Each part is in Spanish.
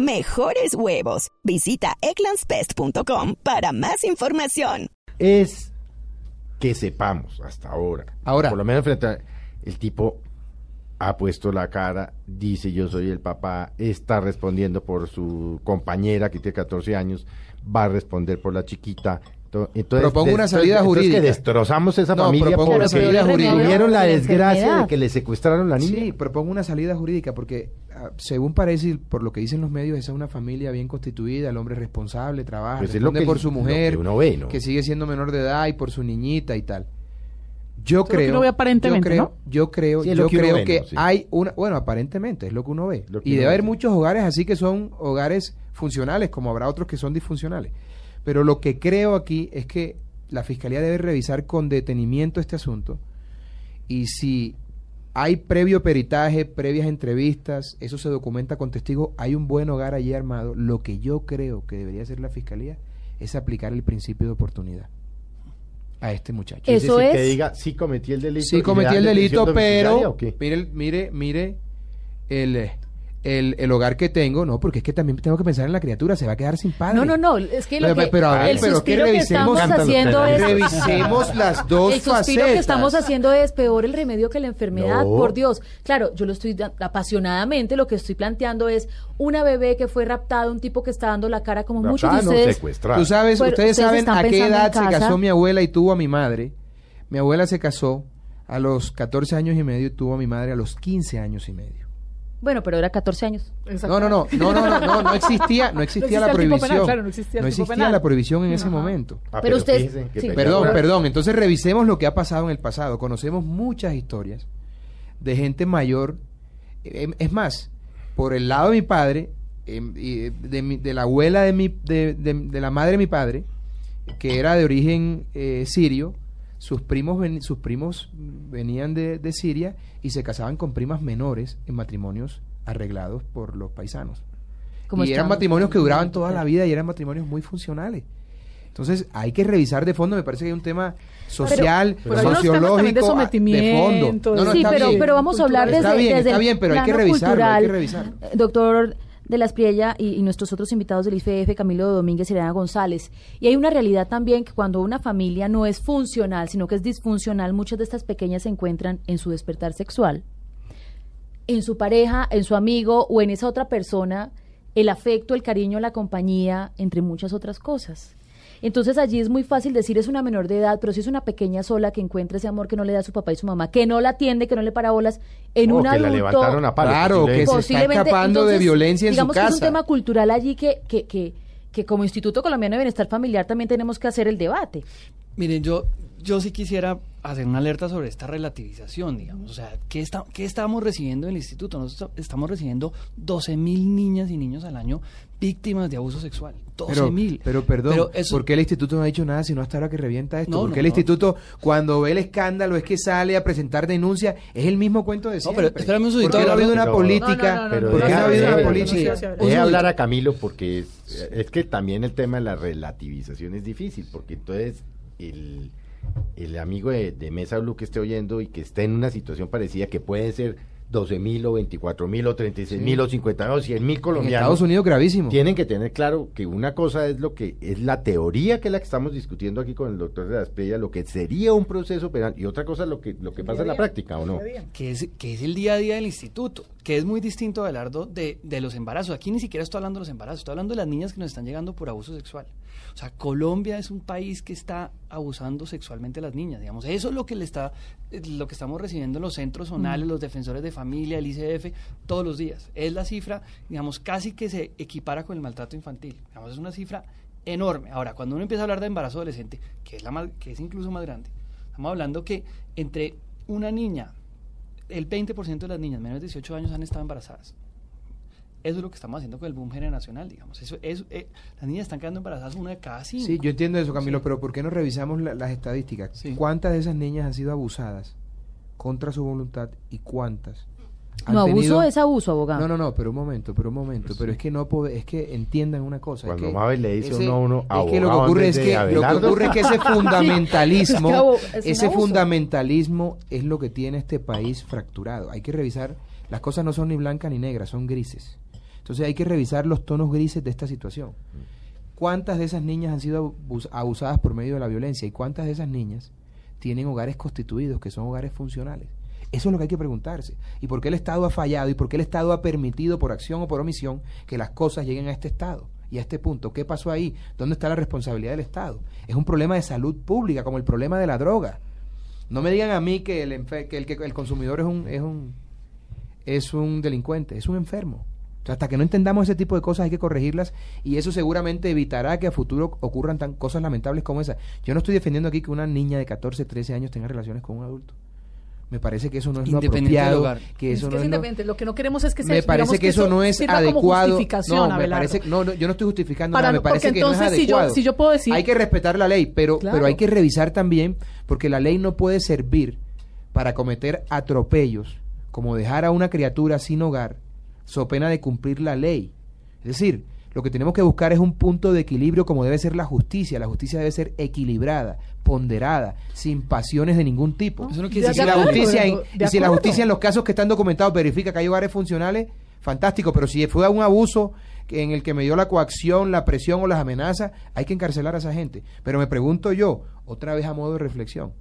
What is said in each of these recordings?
Mejores huevos. Visita egglandsbest.com para más información. Es que sepamos hasta ahora. Ahora. Por lo menos frente a el tipo ha puesto la cara, dice yo soy el papá, está respondiendo por su compañera que tiene 14 años, va a responder por la chiquita. To- Entonces, Propongo una salida entonces jurídica. que destrozamos esa No, familia propongo una porque salida jurídica. tuvieron la de la desgracia de que le secuestraron la niña. Sí, propongo una salida jurídica porque, ah, según parece, por lo que dicen los medios, esa es una familia bien constituida, el hombre es responsable, trabaja, Pues es responde lo que- por su lo mujer, que uno ve, ¿no? que sigue siendo menor de edad y por su niñita y tal. Yo que creo, uno ve aparentemente, yo creo, ¿no? yo creo, Sí, yo que creo ve, que ¿no? Sí. hay una, bueno, aparentemente es lo que uno ve, que y uno debe ve, haber sí. muchos hogares así que son hogares funcionales, como habrá otros que son disfuncionales. Pero lo que creo aquí es que la fiscalía debe revisar con detenimiento este asunto y si hay previo peritaje, previas entrevistas, eso se documenta con testigos, hay un buen hogar allí armado, lo que yo creo que debería hacer la fiscalía es aplicar el principio de oportunidad a este muchacho. Es- Eso decir, que es- diga, sí cometí el delito. Sí cometí el delito, pero mire, mire, mire el, eh, el, el hogar que tengo, no, porque es que también tengo que pensar en la criatura, se va a quedar sin padre. No, no, no, es que lo Pero- que, pero a ver, el pero es que suspiro que, estamos haciendo es... Revisemos las dos el suspiro facetas. que estamos haciendo es peor el remedio que la enfermedad, No. por Dios. Claro, yo lo estoy da- apasionadamente, lo que estoy planteando es una bebé que fue raptada, un tipo que está dando la cara como muchos de ustedes. Tú sabes, Pero ustedes ustedes saben a qué edad se casó mi abuela y tuvo a mi madre. Mi abuela se casó a los 14 años y medio y tuvo a mi madre a los 15 años y medio. Bueno, pero era 14 años. No, no, no, no, no, no, no, no existía, no existía No la prohibición. penal, claro, no existía la prohibición en ese Ajá. momento. Ah, Pero ustedes- fíjese que sí. Perdón, perdón. Entonces revisemos lo que ha pasado en el pasado. Conocemos muchas historias de gente mayor. Em, Es más, por el lado de mi padre, em, y de, mi- de la abuela de, mi, de, de- de la madre de mi padre, que era de origen eh, sirio, sus primos, ven- sus primos venían de, de Siria y se casaban con primas menores en matrimonios arreglados por los paisanos. Como y eran matrimonios que duraban toda la vida y eran matrimonios muy funcionales. Entonces hay que revisar de fondo, me parece que hay un tema social, pero sociológico, de ah, sometimiento, fondo. de- sí, está pero, bien. pero vamos a hablar desde, Está bien, desde está bien, pero hay que revisarlo, hay que cultural. revisarlo. Doctor de las Priella y, nuestros otros invitados del IFF, Camilo Domínguez y Elena González. Y hay una realidad también que cuando una familia no es funcional, sino que es disfuncional, muchas de estas pequeñas se encuentran en su despertar sexual, en su pareja, en su amigo o en esa otra persona, el afecto, el cariño, la compañía, entre muchas otras cosas. Entonces allí es muy fácil decir es una menor de edad, pero si es una pequeña sola que encuentra ese amor que no le da a su papá y su mamá, que no la atiende, que no le para bolas, en No, un que la adulto levantaron a palos, Claro, que se está escapando de violencia en su digamos que es un casa. tema cultural allí que, que, que, que como Instituto Colombiano de Bienestar Familiar también tenemos que hacer el debate. Miren, yo, yo sí quisiera hacer una alerta sobre esta relativización, digamos. O sea, ¿qué, está, qué estamos recibiendo en el instituto? Nosotros estamos recibiendo 12 mil niñas y niños al año víctimas de abuso sexual. 12 Pero, mil. pero perdón, Pero eso- ¿por qué el instituto no ha dicho nada sino hasta ahora que revienta esto? No, porque no, el no. instituto, cuando ve el escándalo, es que sale a presentar denuncia, es el mismo cuento de No, siempre. pero espérame un ¿Por segundito, qué no ha habido una política? No, no, no, Pero no, ¿Por qué no ha habido una política? sí. deje hablar a Camilo porque es, es que también el tema de la relativización es difícil, porque entonces el, el amigo de, de Mesa Blue que esté oyendo y que esté en una situación parecida, que puede ser 12 mil o 24 mil o 36 mil o 50 o 100 mil En colombianos. Estados Unidos gravísimo. Tienen que tener claro que una cosa es lo que es la teoría que es la que estamos discutiendo aquí con el doctor de las Pellas, lo que sería un proceso penal, y otra cosa es lo que, lo que pasa en la práctica, ¿o no? que es, que es el día a día del instituto, que es muy distinto, Abelardo, de, de los embarazos. Aquí ni siquiera estoy hablando de los embarazos, estoy hablando de las niñas que nos están llegando por abuso sexual. O sea, Colombia es un país que está abusando sexualmente a las niñas, digamos. Eso es lo que le está, eh, lo que estamos recibiendo en los centros zonales, los defensores de familia, el ICF, todos los días. Es la cifra, digamos, casi que se equipara con el maltrato infantil. Digamos, es una cifra enorme. Ahora, cuando uno empieza a hablar de embarazo adolescente, que es, la más- que es incluso más grande, estamos hablando que entre una niña el 20% de las niñas menores de 18 años han estado embarazadas. Eso es lo que estamos haciendo con el boom generacional, digamos. Eso, eso eh, las niñas están quedando embarazadas una de cada cinco. Sí, yo entiendo eso, Camilo, pero ¿por qué no revisamos las estadísticas? ¿Cuántas de esas niñas han sido abusadas contra su voluntad y cuántas no, abuso es abuso, abogado. No, no, no, pero un momento, pero un momento. Pero es que no es que entiendan una cosa. Cuando es que le dice uno a uno, es que lo que ocurre es que, lo que ocurre es que ese fundamentalismo, ese fundamentalismo es lo que tiene este país fracturado. Hay que revisar, las cosas no son ni blancas ni negras, son grises. Entonces hay que revisar los tonos grises de esta situación. ¿Cuántas de esas niñas han sido abusadas por medio de la violencia y cuántas de esas niñas tienen hogares constituidos que son hogares funcionales? Eso es lo que hay que preguntarse. ¿Y por qué el Estado ha fallado? ¿Y por qué el Estado ha permitido por acción o por omisión que las cosas lleguen a este estado? Y a este punto, ¿qué pasó ahí? ¿Dónde está la responsabilidad del Estado? Es un problema de salud pública, como el problema de la droga. No me digan a mí que el, que el, que el consumidor es un, es un es un delincuente, es un enfermo. Hasta que no entendamos ese tipo de cosas hay que corregirlas y eso seguramente evitará que a futuro ocurran tan cosas lamentables como esa. Yo no estoy defendiendo aquí que una niña de 14, 13 años tenga relaciones con un adulto. Me parece que eso no es lo apropiado que eso es no es independiente. Lo que no queremos es que se me parece que, eso, no es adecuado. no me parece no, yo no estoy justificando nada me parece que no es adecuado. si yo, puedo decir hay que respetar la ley pero pero hay que revisar también porque la ley no puede servir para cometer atropellos como dejar a una criatura sin hogar so pena de cumplir la ley es decir lo que tenemos que buscar es un punto de equilibrio como debe ser la justicia. La justicia debe ser equilibrada, ponderada, sin pasiones de ningún tipo. y si, la justicia, en, si la justicia en los casos que están documentados verifica que hay hogares funcionales, fantástico, pero si fue un abuso en el que me dio la coacción, la presión o las amenazas, hay que encarcelar a esa gente. Pero me pregunto yo, otra vez a modo de reflexión,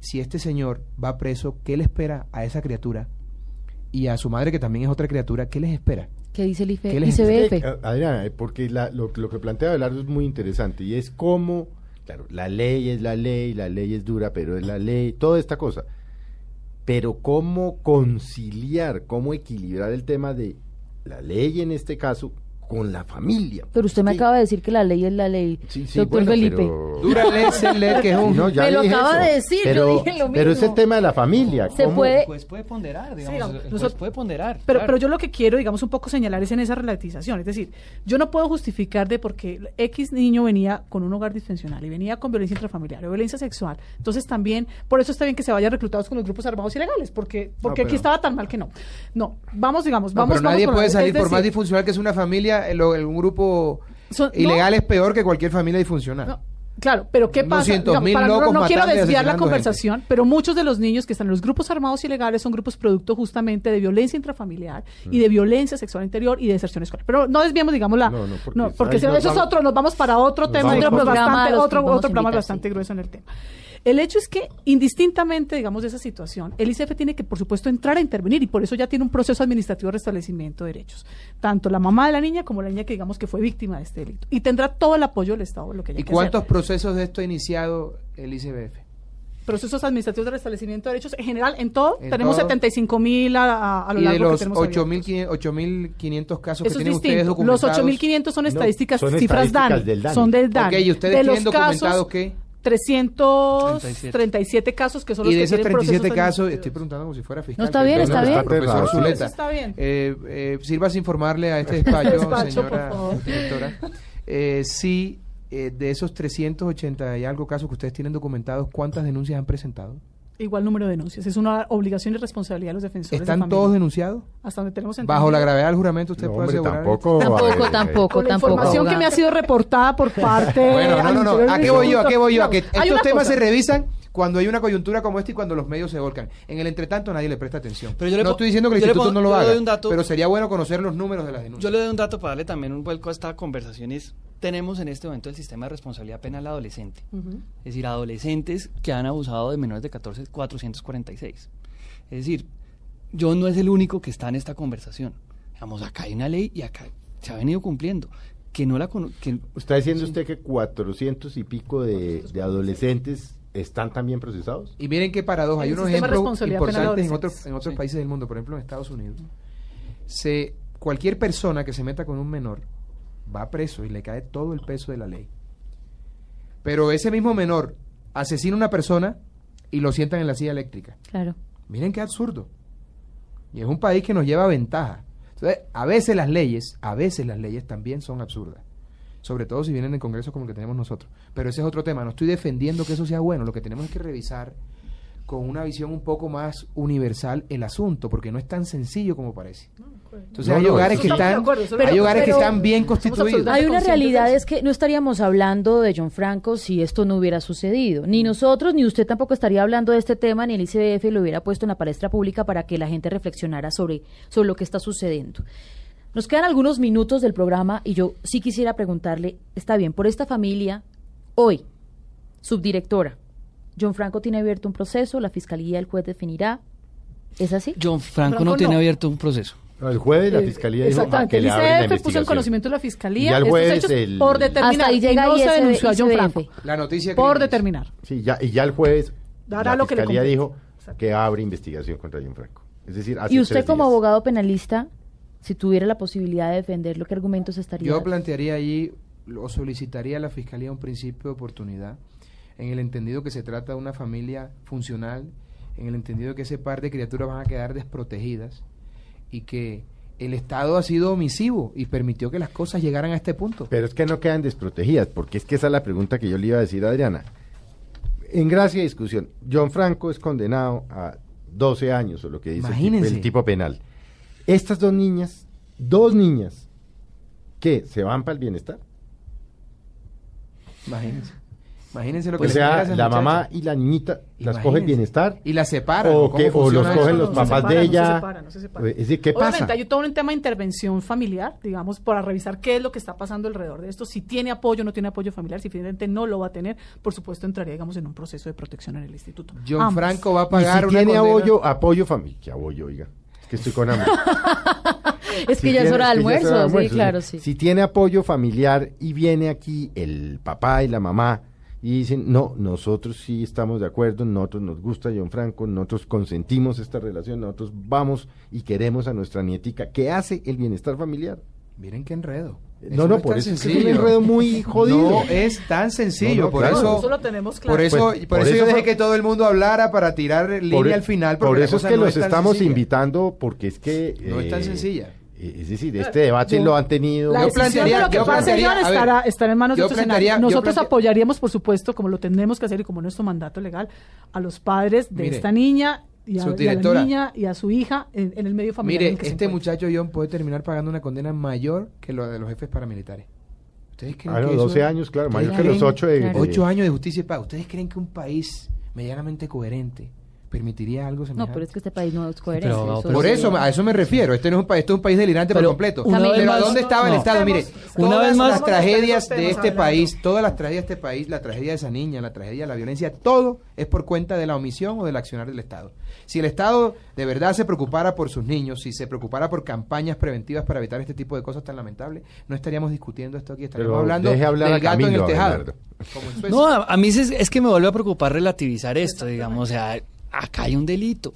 si este señor va preso, ¿qué le espera a esa criatura? Y a su madre, que también es otra criatura, ¿qué les espera? ¿Qué dice el ICBF? Eh, Adriana, eh, porque lo, que plantea Abelardo es muy interesante y es cómo, claro, la ley es la ley, la ley es dura, pero es la ley, toda esta cosa. Pero cómo conciliar, cómo equilibrar el tema de la ley en este caso con la familia. Pero usted me acaba de decir que la ley es la ley, doctor Felipe. Pero... Dura ley ley que es un... No, me lo acaba de decir, pero, yo dije lo mismo. Pero es el tema de la familia. Se puede... Pues puede ponderar, digamos, sí, puede ponderar. Pero, pero yo lo que quiero, digamos, un poco señalar es en esa relativización. Es decir, yo no puedo justificar de por qué X niño venía con un hogar disfuncional y venía con violencia intrafamiliar o violencia sexual. Entonces también, por eso está bien que se vayan reclutados con los grupos armados ilegales, porque, porque aquí estaba tan mal que no. No, vamos, digamos, vamos... pero nadie puede salir, por más disfuncional que es una familia, el, un grupo ilegal es peor que cualquier familia disfuncional. Claro, pero ¿qué pasa? no, quiero desviar la conversación, pero muchos de los niños que están en los grupos armados ilegales son grupos producto justamente de violencia intrafamiliar y de mm. violencia sexual interior y de deserción escolar. Pero no desviamos, digamos, la... No, porque, eso es otro, nos vamos para otro tema, otro, bastante, otro, otro programa bastante grueso en el tema. El hecho es que, indistintamente, digamos, de esa situación, el ICF tiene que, por supuesto, entrar a intervenir y por eso ya tiene un proceso administrativo de restablecimiento de derechos. Tanto la mamá de la niña como la niña que, digamos, que fue víctima de este delito. Y tendrá todo el apoyo del Estado, lo que ¿Y cuántos procesos de esto ha iniciado el ICBF? procesos administrativos de restablecimiento de derechos en general en todo. Tenemos 75 mil a, lo largo de los 8.500 casos que tienen ustedes documentados. los 8.500 son estadísticas cifras DAN, son del DAN ¿y ustedes tienen documentado qué? 337 casos que son los y de esos 37 casos, estoy preguntando como si fuera fiscal. No, está bien, está bien. Profesor Zuleta. Está bien. Eh, eh, sirvas informarle a este despacho, señora directora, eh, si eh, de esos 380 y algo casos que ustedes tienen documentados, ¿cuántas denuncias han presentado? Igual número de denuncias. Es una obligación y responsabilidad de los defensores. ¿Están todos denunciados? Hasta donde tenemos Bajo la gravedad del juramento, usted puede asegurar. Tampoco, tampoco, tampoco. la información que me ha sido reportada por parte. bueno, no, no, no. ¿A qué voy yo? ¿A qué voy yo? A que estos temas se revisan cuando hay una coyuntura como esta y cuando los medios se volcan. En el entretanto nadie le presta atención. Pero yo no estoy diciendo que el instituto no lo haga, pero sería bueno conocer los números de las denuncias. Yo le doy un dato para darle también un vuelco a esta conversación. Tenemos en este momento el sistema de responsabilidad penal adolescente. Es decir, adolescentes que han abusado de menores de 14, 446. Es decir, yo no es el único que está en esta conversación. Digamos, acá hay una ley y acá se ha venido cumpliendo que no la que, está diciendo usted que 400 y pico de, de adolescentes están también procesados. Y miren qué paradoja, hay unos ejemplos importantes en otros, en otros países del mundo, por ejemplo en Estados Unidos. Se, cualquier persona que se meta con un menor va preso y le cae todo el peso de la ley. Pero ese mismo menor asesina a una persona y lo sientan en la silla eléctrica. Claro. Miren qué absurdo. Y es un país que nos lleva ventaja. Entonces, a veces las leyes, a veces las leyes también son absurdas. Sobre todo si vienen de congresos como el que tenemos nosotros. Pero ese es otro tema. No estoy defendiendo que eso sea bueno. Lo que tenemos es que revisar con una visión un poco más universal el asunto, porque no es tan sencillo como parece. Entonces hay hogares que están, hay hogares que están bien constituidos. Hay una realidad es que no estaríamos hablando de John Franco si esto no hubiera sucedido. Ni nosotros ni usted tampoco estaría hablando de este tema, ni el ICBF lo hubiera puesto en la palestra pública para que la gente reflexionara sobre, sobre lo que está sucediendo. Nos quedan algunos minutos del programa y yo sí quisiera preguntarle, está bien, por esta familia, hoy, subdirectora, John Franco tiene abierto un proceso, la fiscalía, el juez definirá. ¿Es así? John Franco, no, tiene abierto un proceso. el jueves la eh, fiscalía dijo que le el ICF puso en conocimiento de la fiscalía y el jueves el... por determinar y, llega no se denunció a John Franco. La noticia por determinar. Sí, ya y ya el jueves Dará la fiscalía dijo que abre investigación contra John Franco. Es decir, y usted como abogado penalista, si tuviera la posibilidad de defenderlo, ¿qué argumentos estaría? Yo plantearía allí o solicitaría a la fiscalía un principio de oportunidad en el entendido que se trata de una familia funcional, en el entendido que ese par de criaturas van a quedar desprotegidas y que el Estado ha sido omisivo y permitió que las cosas llegaran a este punto. Pero es que no quedan desprotegidas, porque es que esa es la pregunta que yo le iba a decir a Adriana. En gracia y discusión, John Franco es condenado a 12 años, o lo que dice el tipo, penal. Estas dos niñas, dos niñas, ¿qué? ¿Se van para el bienestar? Imagínense. Imagínense lo que o sea, la mamá y la niñita las cogen el bienestar y las separan o, que, o los cogen los papás de ella. No se separan, Es decir, ¿qué Obviamente, hay todo un tema de intervención familiar, digamos, para revisar qué es lo que está pasando alrededor de esto, si tiene apoyo o no tiene apoyo familiar, si finalmente no lo va a tener, por supuesto entraría, digamos, en un proceso de protección en el instituto. John Franco va a pagar y si tiene apoyo, apoyo familiar, ¿qué apoyo, oiga? Es que estoy con hambre. es que ya es hora de almuerzo, sí, claro, sí. Si tiene apoyo familiar y viene aquí el papá y la mamá y dicen, no, nosotros sí estamos de acuerdo, nosotros nos gusta John Franco, nosotros consentimos esta relación, nosotros vamos y queremos a nuestra nietica, ¿qué hace el bienestar familiar? Miren qué enredo. no, no, por eso es, un enredo muy jodido. No es tan sencillo, por eso, eso lo tenemos claro. Por eso, pues, por, eso, yo dejé que todo el mundo hablara para tirar línea e- al final. Por eso es que los estamos invitando, porque es que... No es tan eh, sencilla. Eh, es decir, este debate lo han tenido. La yo plantearía, lo que yo plantearía, estará, estará en manos de otros Nosotros apoyaríamos, por supuesto, como lo tenemos que hacer y como nuestro mandato legal, a los padres de esta niña y a, la niña y a su hija en, el medio familiar. Mire, este muchacho John puede terminar pagando una condena mayor que lo de los jefes paramilitares. ¿Ustedes creen ah, que 12 años, claro, mayor que los 8 de, 8 años de justicia y paz. ¿Ustedes creen que un país medianamente coherente permitiría algo semejante. No, pero es que este país no es coherente. por eso, a eso me refiero. Este no es un país, este es un país delirante por completo. Pero ¿dónde estaba el Estado? Mire, una vez más las tragedias de este país, todas las tragedias de este país, la tragedia de esa niña, la tragedia de la violencia, todo es por cuenta de la omisión o del accionar del Estado. Si el Estado de verdad se preocupara por sus niños, si se preocupara por campañas preventivas para evitar este tipo de cosas tan lamentables, no estaríamos discutiendo esto aquí, estaríamos hablando del gato en el tejado. no, a, mí es, es, que me vuelve a preocupar relativizar esto, digamos, o sea, acá hay un delito.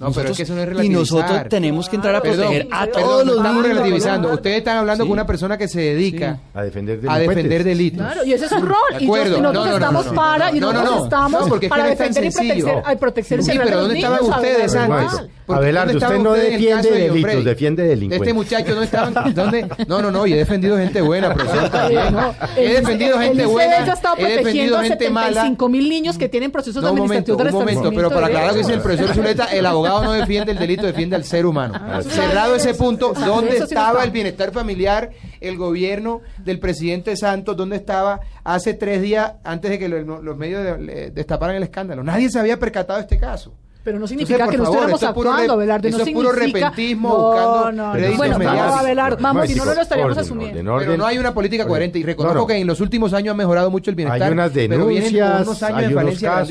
y nosotros tenemos que entrar a proteger a todos los estamos relativizando. Ustedes están hablando con una persona que se dedica a defender a defender delitos. Claro, y ese es su rol. Y, nosotros estamos para y nosotros estamos para defender y proteger, proteger Sí, pero ¿dónde estaban ustedes antes? Abelardo, usted no defiende delitos, defiende delincuentes. Este muchacho no estaba ¿dónde? No, no, no, y he defendido gente buena, profesor, también. He defendido gente buena. He defendido gente mala. 5 mil niños que tienen procesos administrativos de Un momento, pero para aclarar lo que dice el profesor Zuleta, el abogado no defiende el delito, defiende al ser humano. Ah, Cerrado ese punto, ¿dónde estaba el bienestar familiar, el gobierno del presidente Santos? ¿Dónde estaba hace tres días antes de que los medios destaparan el escándalo? Nadie se había percatado de este caso. Pero no significa que no estemos actuando, Abelardo. Eso no es puro repentismo buscando no, no, Bueno, vamos, Abelardo, vamos, si no, no lo estaríamos asumiendo. pero no hay una política coherente. Y reconozco que en los últimos años ha mejorado mucho el bienestar. Hay unas denuncias, pero unos años de falencia